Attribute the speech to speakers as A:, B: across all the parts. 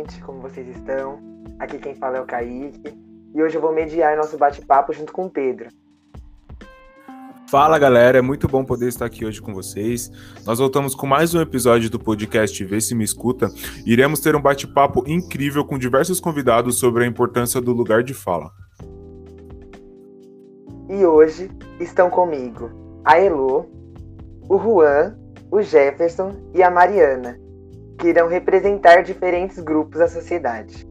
A: Gente, como vocês estão? Aqui quem fala é o Kaique e hoje eu vou mediar nosso bate-papo junto com o Pedro.
B: Fala galera, é muito bom poder estar aqui hoje com vocês. Nós voltamos com mais um episódio do podcast Vê se me escuta. Iremos ter um bate-papo incrível com diversos convidados sobre a importância do lugar de fala.
A: E hoje estão comigo a Elo, o Juan, o Jefferson e a Mariana, que irão representar diferentes grupos da sociedade.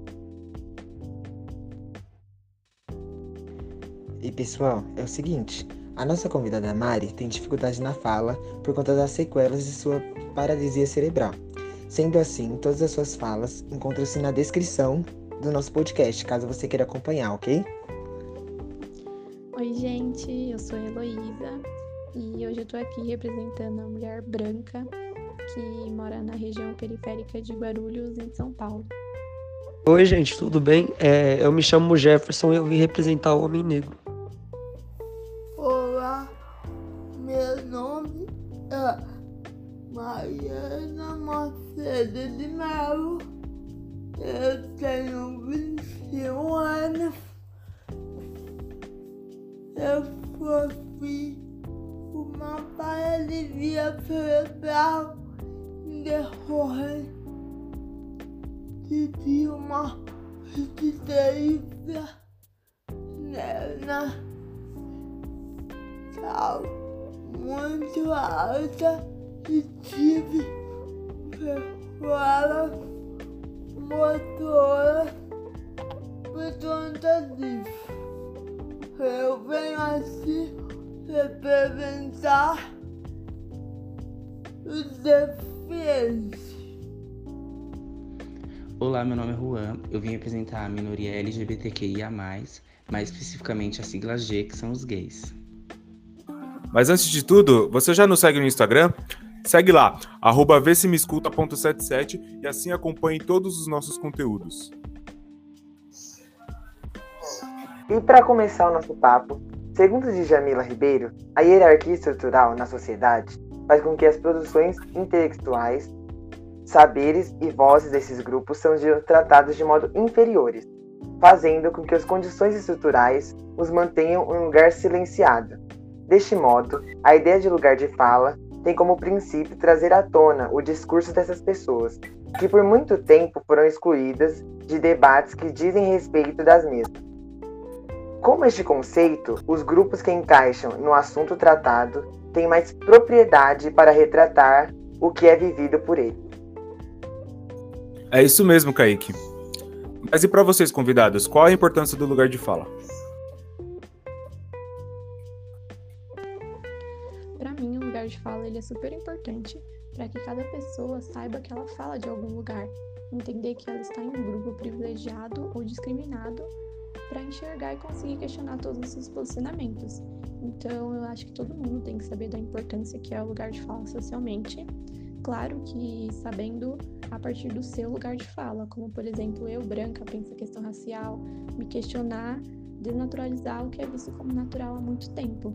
C: E pessoal, é o seguinte, a nossa convidada Mari tem dificuldade na fala por conta das sequelas de sua paralisia cerebral. Sendo assim, todas as suas falas encontram-se na descrição do nosso podcast, caso você queira acompanhar, ok?
D: Oi, gente, eu sou a Heloísa e hoje eu tô aqui representando a mulher branca que mora na região periférica de Guarulhos, em São Paulo.
E: Oi, gente, tudo bem? É, eu me chamo Jefferson e eu vim representar o Homem Negro.
F: Olá, meu nome é Mariana Macedo de Melo. Eu tenho 21 anos. Eu sofri uma paralisia cerebral decorrente de uma resistência na sal muito alta e tive sequelas motoras por conta disso. Eu venho assim representar os deficientes.
G: Olá, meu nome é Juan. Eu vim representar a minoria LGBTQIA, mais especificamente a sigla G, que são os gays.
B: Mas antes de tudo, você já nos segue no Instagram? Segue lá, arroba vsemescuta.77 e assim acompanhe todos os nossos conteúdos.
A: E para começar o nosso papo, segundo Djamila Ribeiro, a hierarquia estrutural na sociedade faz com que as produções intelectuais, saberes e vozes desses grupos sejam tratados de modo inferiores, fazendo com que as condições estruturais os mantenham em um lugar silenciado. Deste modo, a ideia de lugar de fala tem como princípio trazer à tona o discurso dessas pessoas, que por muito tempo foram excluídas de debates que dizem respeito das mesmas. Como este conceito, os grupos que encaixam no assunto tratado têm mais propriedade para retratar o que é vivido por ele.
B: É isso mesmo, Kaique. Mas e para vocês, convidados, qual a importância do lugar de fala?
D: Para mim, o lugar de fala ele é super importante para que cada pessoa saiba que ela fala de algum lugar, entender que ela está em um grupo privilegiado ou discriminado para enxergar e conseguir questionar todos os seus posicionamentos. Então, eu acho que todo mundo tem que saber da importância que é o lugar de fala socialmente. Claro que sabendo a partir do seu lugar de fala, como por exemplo, eu, branca, penso a questão racial, me questionar, desnaturalizar o que é visto como natural há muito tempo.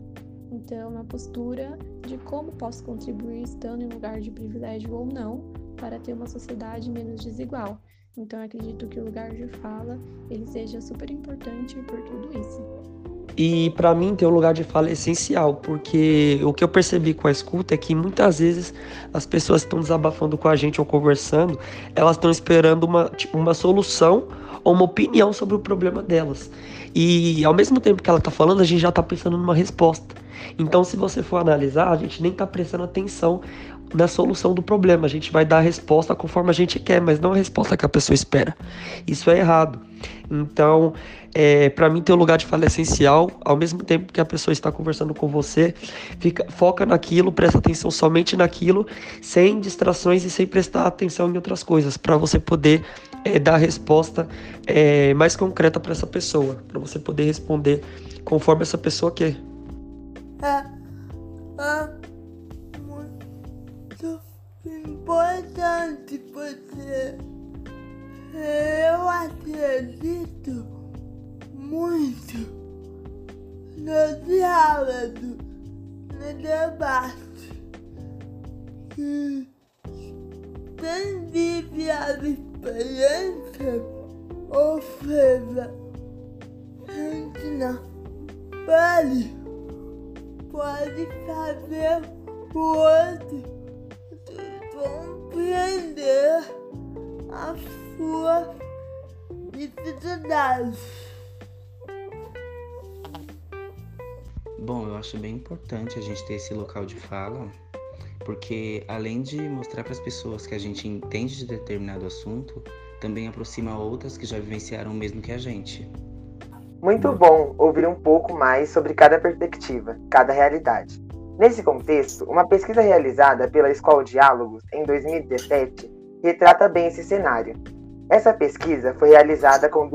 D: Então, uma postura de como posso contribuir estando em lugar de privilégio ou não para ter uma sociedade menos desigual. Então, acredito que o lugar de fala ele seja super importante por tudo isso.
E: E para mim ter um lugar de fala é essencial, porque o que eu percebi com a escuta é que muitas vezes as pessoas que estão desabafando com a gente ou conversando, elas estão esperando uma, tipo, uma solução ou uma opinião sobre o problema delas. E ao mesmo tempo que ela está falando, a gente já está pensando numa resposta. Então, se você for analisar, a gente nem está prestando atenção na solução do problema. A gente vai dar a resposta conforme a gente quer, mas não a resposta que a pessoa espera. Isso é errado. Então, é, para mim, ter um lugar de fala é essencial. Ao mesmo tempo que a pessoa está conversando com você, fica, foca naquilo, presta atenção somente naquilo, sem distrações e sem prestar atenção em outras coisas, para você poder é, dar a resposta é, mais concreta para essa pessoa, para você poder responder conforme essa pessoa quer.
F: É, é importante porque eu acredito muito no diálogo, no debate. Quem vive a experiência ofensa gente na pele pode fazer o outro compreender as suas necessidades.
G: Bom, eu acho bem importante a gente ter esse local de fala, porque além de mostrar para as pessoas que a gente entende de determinado assunto, também aproxima outras que já vivenciaram o mesmo que a gente.
A: Muito bom ouvir um pouco mais sobre cada perspectiva, cada realidade. Nesse contexto, uma pesquisa realizada pela Escola Diálogos em 2017 retrata bem esse cenário. Essa pesquisa foi realizada com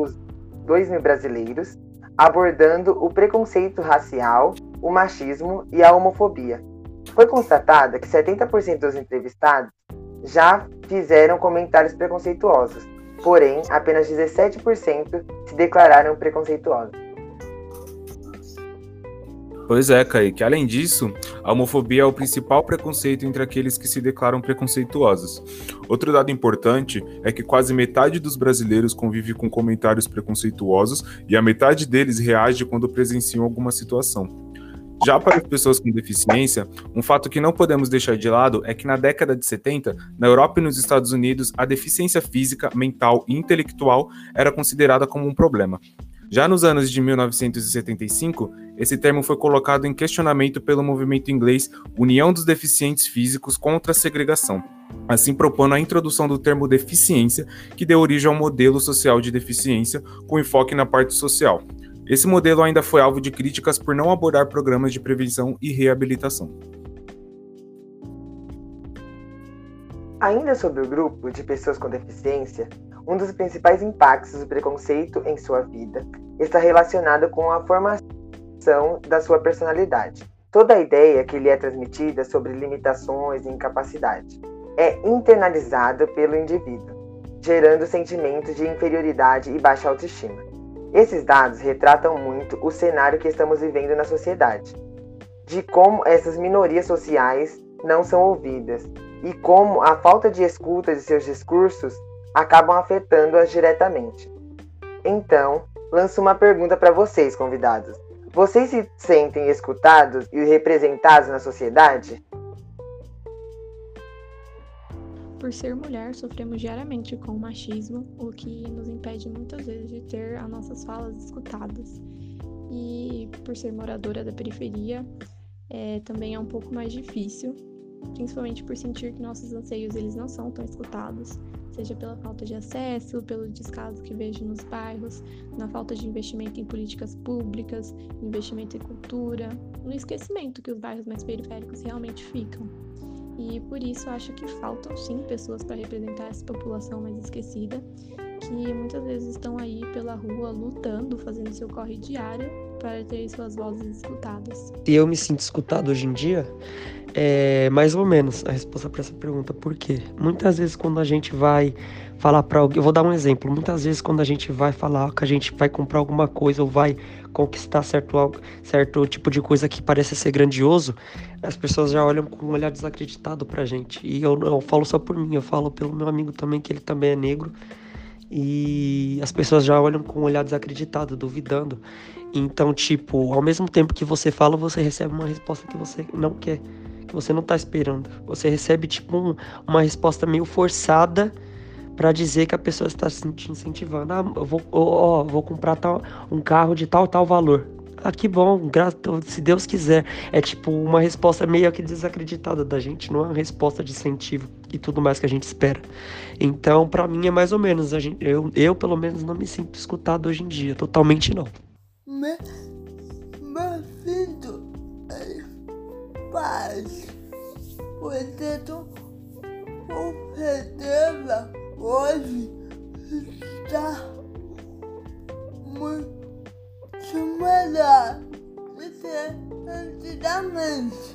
A: 2 mil brasileiros, abordando o preconceito racial, o machismo e a homofobia. Foi constatada que 70% dos entrevistados já fizeram comentários preconceituosos, porém, apenas 17% se declararam preconceituosos.
B: Pois é, Kaique. Além disso, a homofobia é o principal preconceito entre aqueles que se declaram preconceituosos. Outro dado importante é que quase metade dos brasileiros convive com comentários preconceituosos e a metade deles reage quando presenciam alguma situação. Já para as pessoas com deficiência, um fato que não podemos deixar de lado é que na década de 70, na Europa e nos Estados Unidos, a deficiência física, mental e intelectual era considerada como um problema. Já nos anos de 1975, esse termo foi colocado em questionamento pelo movimento inglês União dos Deficientes Físicos contra a Segregação, assim propondo a introdução do termo deficiência, que deu origem ao modelo social de deficiência, com enfoque na parte social. Esse modelo ainda foi alvo de críticas por não abordar programas de prevenção e reabilitação.
A: Ainda sobre o grupo de pessoas com deficiência, um dos principais impactos do preconceito em sua vida está relacionado com a formação da sua personalidade. Toda a ideia que lhe é transmitida sobre limitações e incapacidade é internalizada pelo indivíduo, gerando sentimentos de inferioridade e baixa autoestima. Esses dados retratam muito o cenário que estamos vivendo na sociedade, de como essas minorias sociais não são ouvidas e como a falta de escuta de seus discursos acabam afetando-as diretamente. Então, lanço uma pergunta para vocês, convidados. Vocês se sentem escutados e representados na sociedade?
D: Por ser mulher, sofremos diariamente com o machismo, o que nos impede muitas vezes de ter as nossas falas escutadas. E por ser moradora da periferia, é, também é um pouco mais difícil, principalmente por sentir que nossos anseios eles não são tão escutados, seja pela falta de acesso, pelo descaso que vejo nos bairros, na falta de investimento em políticas públicas, investimento em cultura, no esquecimento que os bairros mais periféricos realmente ficam. E por isso acho que faltam sim pessoas para representar essa população mais esquecida, que muitas vezes estão aí pela rua lutando, fazendo seu corre diário para ter suas vozes escutadas.
E: E eu me sinto escutado hoje em dia, é mais ou menos a resposta para essa pergunta. Por quê? Muitas vezes quando a gente vai falar para alguém, eu vou dar um exemplo. Muitas vezes quando a gente vai falar que a gente vai comprar alguma coisa ou vai conquistar certo, certo tipo de coisa que parece ser grandioso, as pessoas já olham com um olhar desacreditado pra gente. E eu não falo só por mim, eu falo pelo meu amigo também, que ele também é negro. E as pessoas já olham com um olhar desacreditado, duvidando. Então, tipo, ao mesmo tempo que você fala, você recebe uma resposta que você não quer, que você não tá esperando. Você recebe, tipo, um, uma resposta meio forçada para dizer que a pessoa está te incentivando. Ah, eu vou, ó, vou comprar tal, um carro de tal, tal valor. Ah, que bom, se Deus quiser. É tipo uma resposta meio que desacreditada da gente, não é uma resposta de incentivo e tudo mais que a gente espera. Então, para mim é mais ou menos. Gente, eu, eu, pelo menos, não me sinto escutado hoje em dia, totalmente não
F: me, sinto em paz. Portanto, com certeza hoje está muito melhor do que antigamente.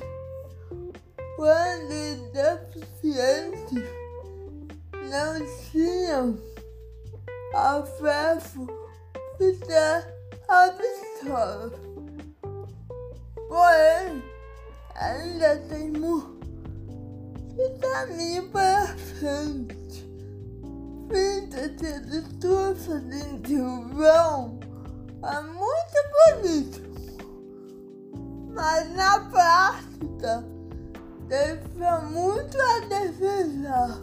F: Quando deficientes não tinham acesso a absurdo. Porém, ainda tem muito caminho para frente. Sinto certeza estou fazendo vão é muito bonito. Mas na prática, deixa muito a desejar.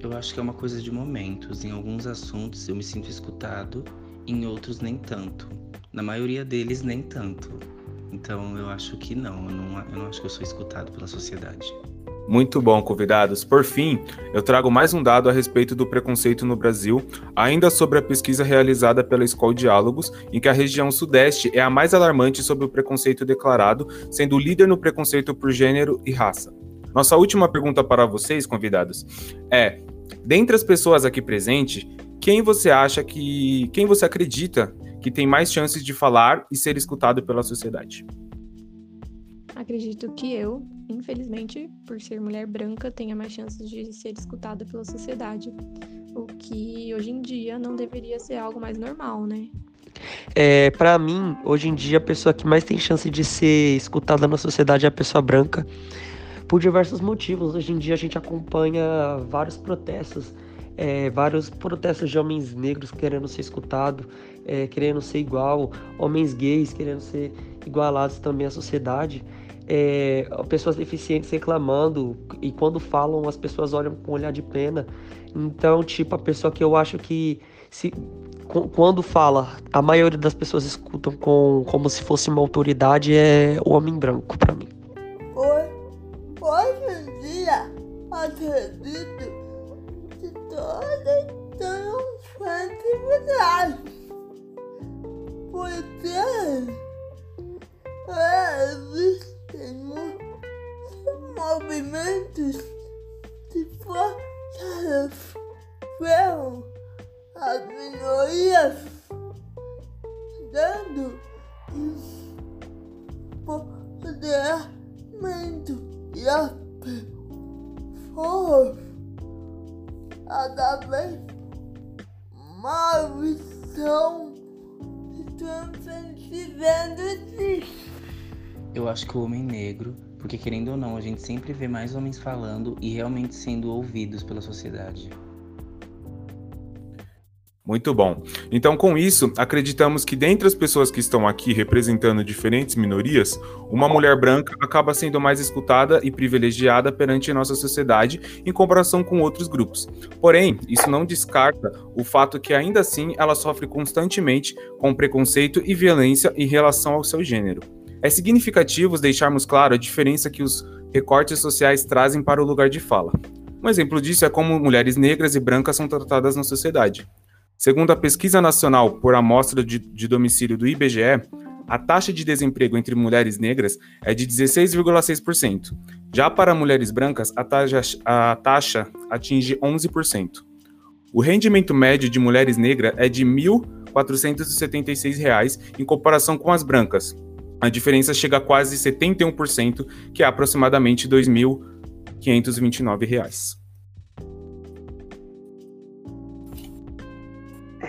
G: Eu acho que é uma coisa de momentos. Em alguns assuntos eu me sinto escutado, em outros nem tanto. Na maioria deles, nem tanto. Então eu acho que não, eu não, eu não acho que eu sou escutado pela sociedade.
B: Muito bom, convidados. Por fim, eu trago mais um dado a respeito do preconceito no Brasil, ainda sobre a pesquisa realizada pela Escola Diálogos, em que a região Sudeste é a mais alarmante sobre o preconceito declarado, sendo líder no preconceito por gênero e raça. Nossa última pergunta para vocês, convidados, é: dentre as pessoas aqui presentes, quem você acha que. quem você acredita que tem mais chances de falar e ser escutado pela sociedade?
D: Acredito que eu, infelizmente, por ser mulher branca, tenha mais chances de ser escutada pela sociedade. O que hoje em dia não deveria ser algo mais normal, né?
E: É, para mim, hoje em dia, a pessoa que mais tem chance de ser escutada na sociedade é a pessoa branca, por diversos motivos. Hoje em dia, a gente acompanha vários protestos, é, vários protestos de homens negros querendo ser escutados, é, querendo ser igual, homens gays querendo ser igualados também à sociedade é, pessoas deficientes reclamando e quando falam as pessoas olham com um olhar de pena. Então, tipo, a pessoa que eu acho que se quando fala, a maioria das pessoas escutam com como se fosse uma autoridade é o homem branco para mim.
F: Hoje em dia, acredito que todos têm criatividade. Porque eles temos movimentos fortaleceu as minorias, dando empoderamento e a pessoas cada vez mais isso
G: eu acho que o homem negro, porque querendo ou não, a gente sempre vê mais homens falando e realmente sendo ouvidos pela sociedade.
B: Muito bom. Então, com isso, acreditamos que dentre as pessoas que estão aqui representando diferentes minorias, uma mulher branca acaba sendo mais escutada e privilegiada perante a nossa sociedade em comparação com outros grupos. Porém, isso não descarta o fato que ainda assim ela sofre constantemente com preconceito e violência em relação ao seu gênero. É significativo deixarmos claro a diferença que os recortes sociais trazem para o lugar de fala. Um exemplo disso é como mulheres negras e brancas são tratadas na sociedade. Segundo a pesquisa nacional por amostra de, de domicílio do IBGE, a taxa de desemprego entre mulheres negras é de 16,6%. Já para mulheres brancas, a taxa, a taxa atinge 11%. O rendimento médio de mulheres negras é de R$ 1.476, em comparação com as brancas, a diferença chega a quase 71%, que é aproximadamente R$ 2.529.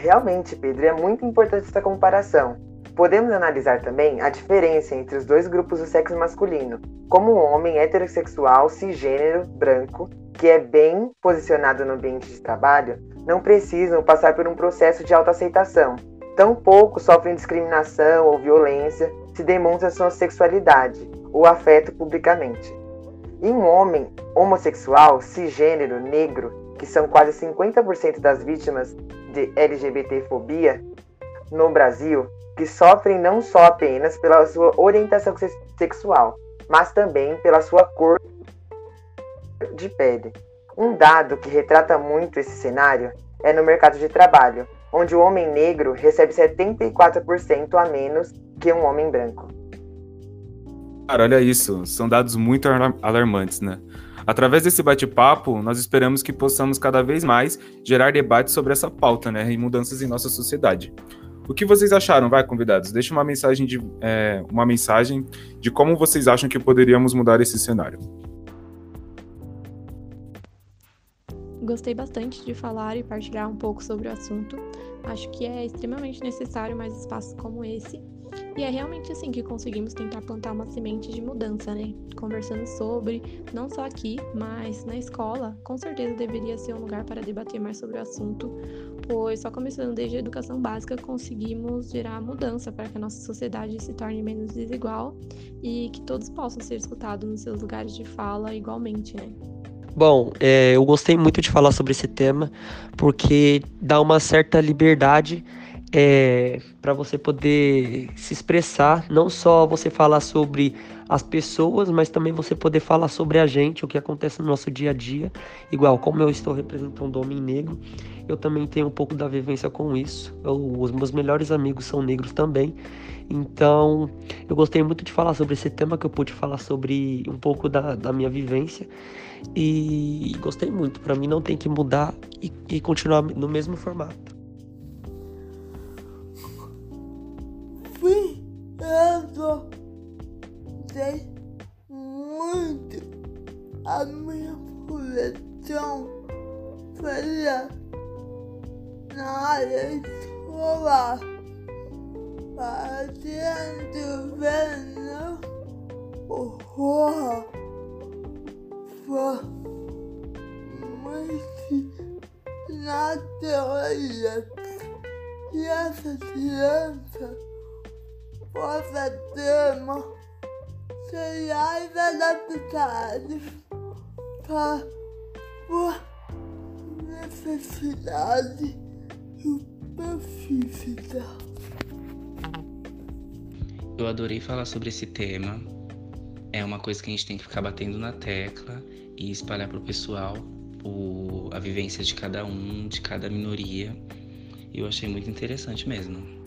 A: Realmente, Pedro, é muito importante essa comparação. Podemos analisar também a diferença entre os dois grupos do sexo masculino, como um homem heterossexual cisgênero branco, que é bem posicionado no ambiente de trabalho, não precisam passar por um processo de autoaceitação. Tampouco sofrem discriminação ou violência se demonstra sua sexualidade ou afeto publicamente. E um homem homossexual, cisgênero, negro, que são quase 50% das vítimas de LGBTfobia no Brasil, que sofrem não só apenas pela sua orientação sexual, mas também pela sua cor de pele. Um dado que retrata muito esse cenário é no mercado de trabalho, onde o homem negro recebe 74% a menos que um homem branco.
B: Cara, olha isso, são dados muito alarmantes, né? Através desse bate-papo, nós esperamos que possamos cada vez mais gerar debates sobre essa pauta, né, e mudanças em nossa sociedade. O que vocês acharam, vai, convidados? Deixe uma mensagem de é, uma mensagem de como vocês acham que poderíamos mudar esse cenário.
D: Gostei bastante de falar e partilhar um pouco sobre o assunto. Acho que é extremamente necessário mais espaços como esse E é realmente assim que conseguimos tentar plantar uma semente de mudança, né? Conversando sobre, não só aqui, mas na escola, com certeza deveria ser um lugar para debater mais sobre o assunto, pois só começando desde a educação básica conseguimos gerar mudança para que a nossa sociedade se torne menos desigual e que todos possam ser escutados nos seus lugares de fala igualmente, né?
E: Bom, é, eu gostei muito de falar sobre esse tema, porque dá uma certa liberdade é, para você poder se expressar, não só você falar sobre as pessoas, mas também você poder falar sobre a gente, o que acontece no nosso dia a dia. Igual, como eu estou representando o homem negro, eu também tenho um pouco da vivência com isso. Eu, os meus melhores amigos são negros também. Então, eu gostei muito de falar sobre esse tema, que eu pude falar sobre um pouco da, da minha vivência. E gostei muito. Para mim, não tem que mudar e, e continuar no mesmo formato.
F: Dei muito a minha coleção para na área escolar, fazendo vendo horror muito na teoria e essa criança possa ter seriais adaptados para necessidade.
G: Eu adorei falar sobre esse tema. É uma coisa que a gente tem que ficar batendo na tecla e espalhar para o pessoal o, a vivência de cada um, de cada minoria. Eu achei muito interessante mesmo.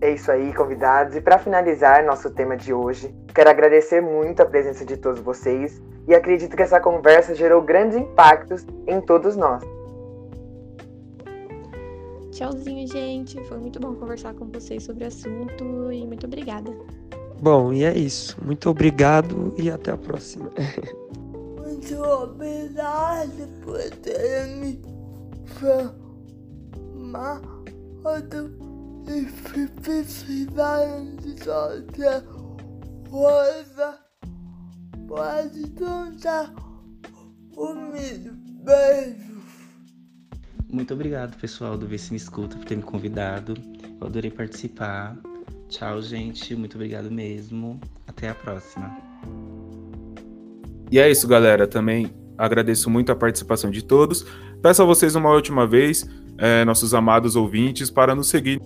A: É isso aí, convidados. E para finalizar nosso tema de hoje, quero agradecer muito a presença de todos vocês e acredito que essa conversa gerou grandes impactos em todos nós.
D: Tchauzinho, gente. Foi muito bom conversar com vocês sobre o assunto e muito obrigada.
E: Bom, e é isso. Muito obrigado e até a próxima.
F: muito obrigado por ter me chamado e se precisarem de qualquer coisa, pode contar comigo. Beijo.
G: Muito obrigado, pessoal do Vê Se Me Escuta, por ter me convidado. Eu adorei participar. Tchau, gente. Muito obrigado mesmo. Até a próxima.
B: E é isso, galera. Também agradeço muito a participação de todos. Peço a vocês uma última vez, é, nossos amados ouvintes, para nos seguir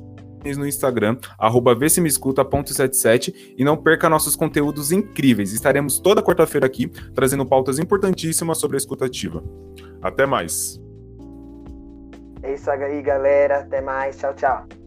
B: no Instagram, arroba vsemescuta.77 e não perca nossos conteúdos incríveis. Estaremos toda quarta-feira aqui trazendo pautas importantíssimas sobre a escutativa. Até mais.
A: É isso aí, galera. Até mais. Tchau, tchau.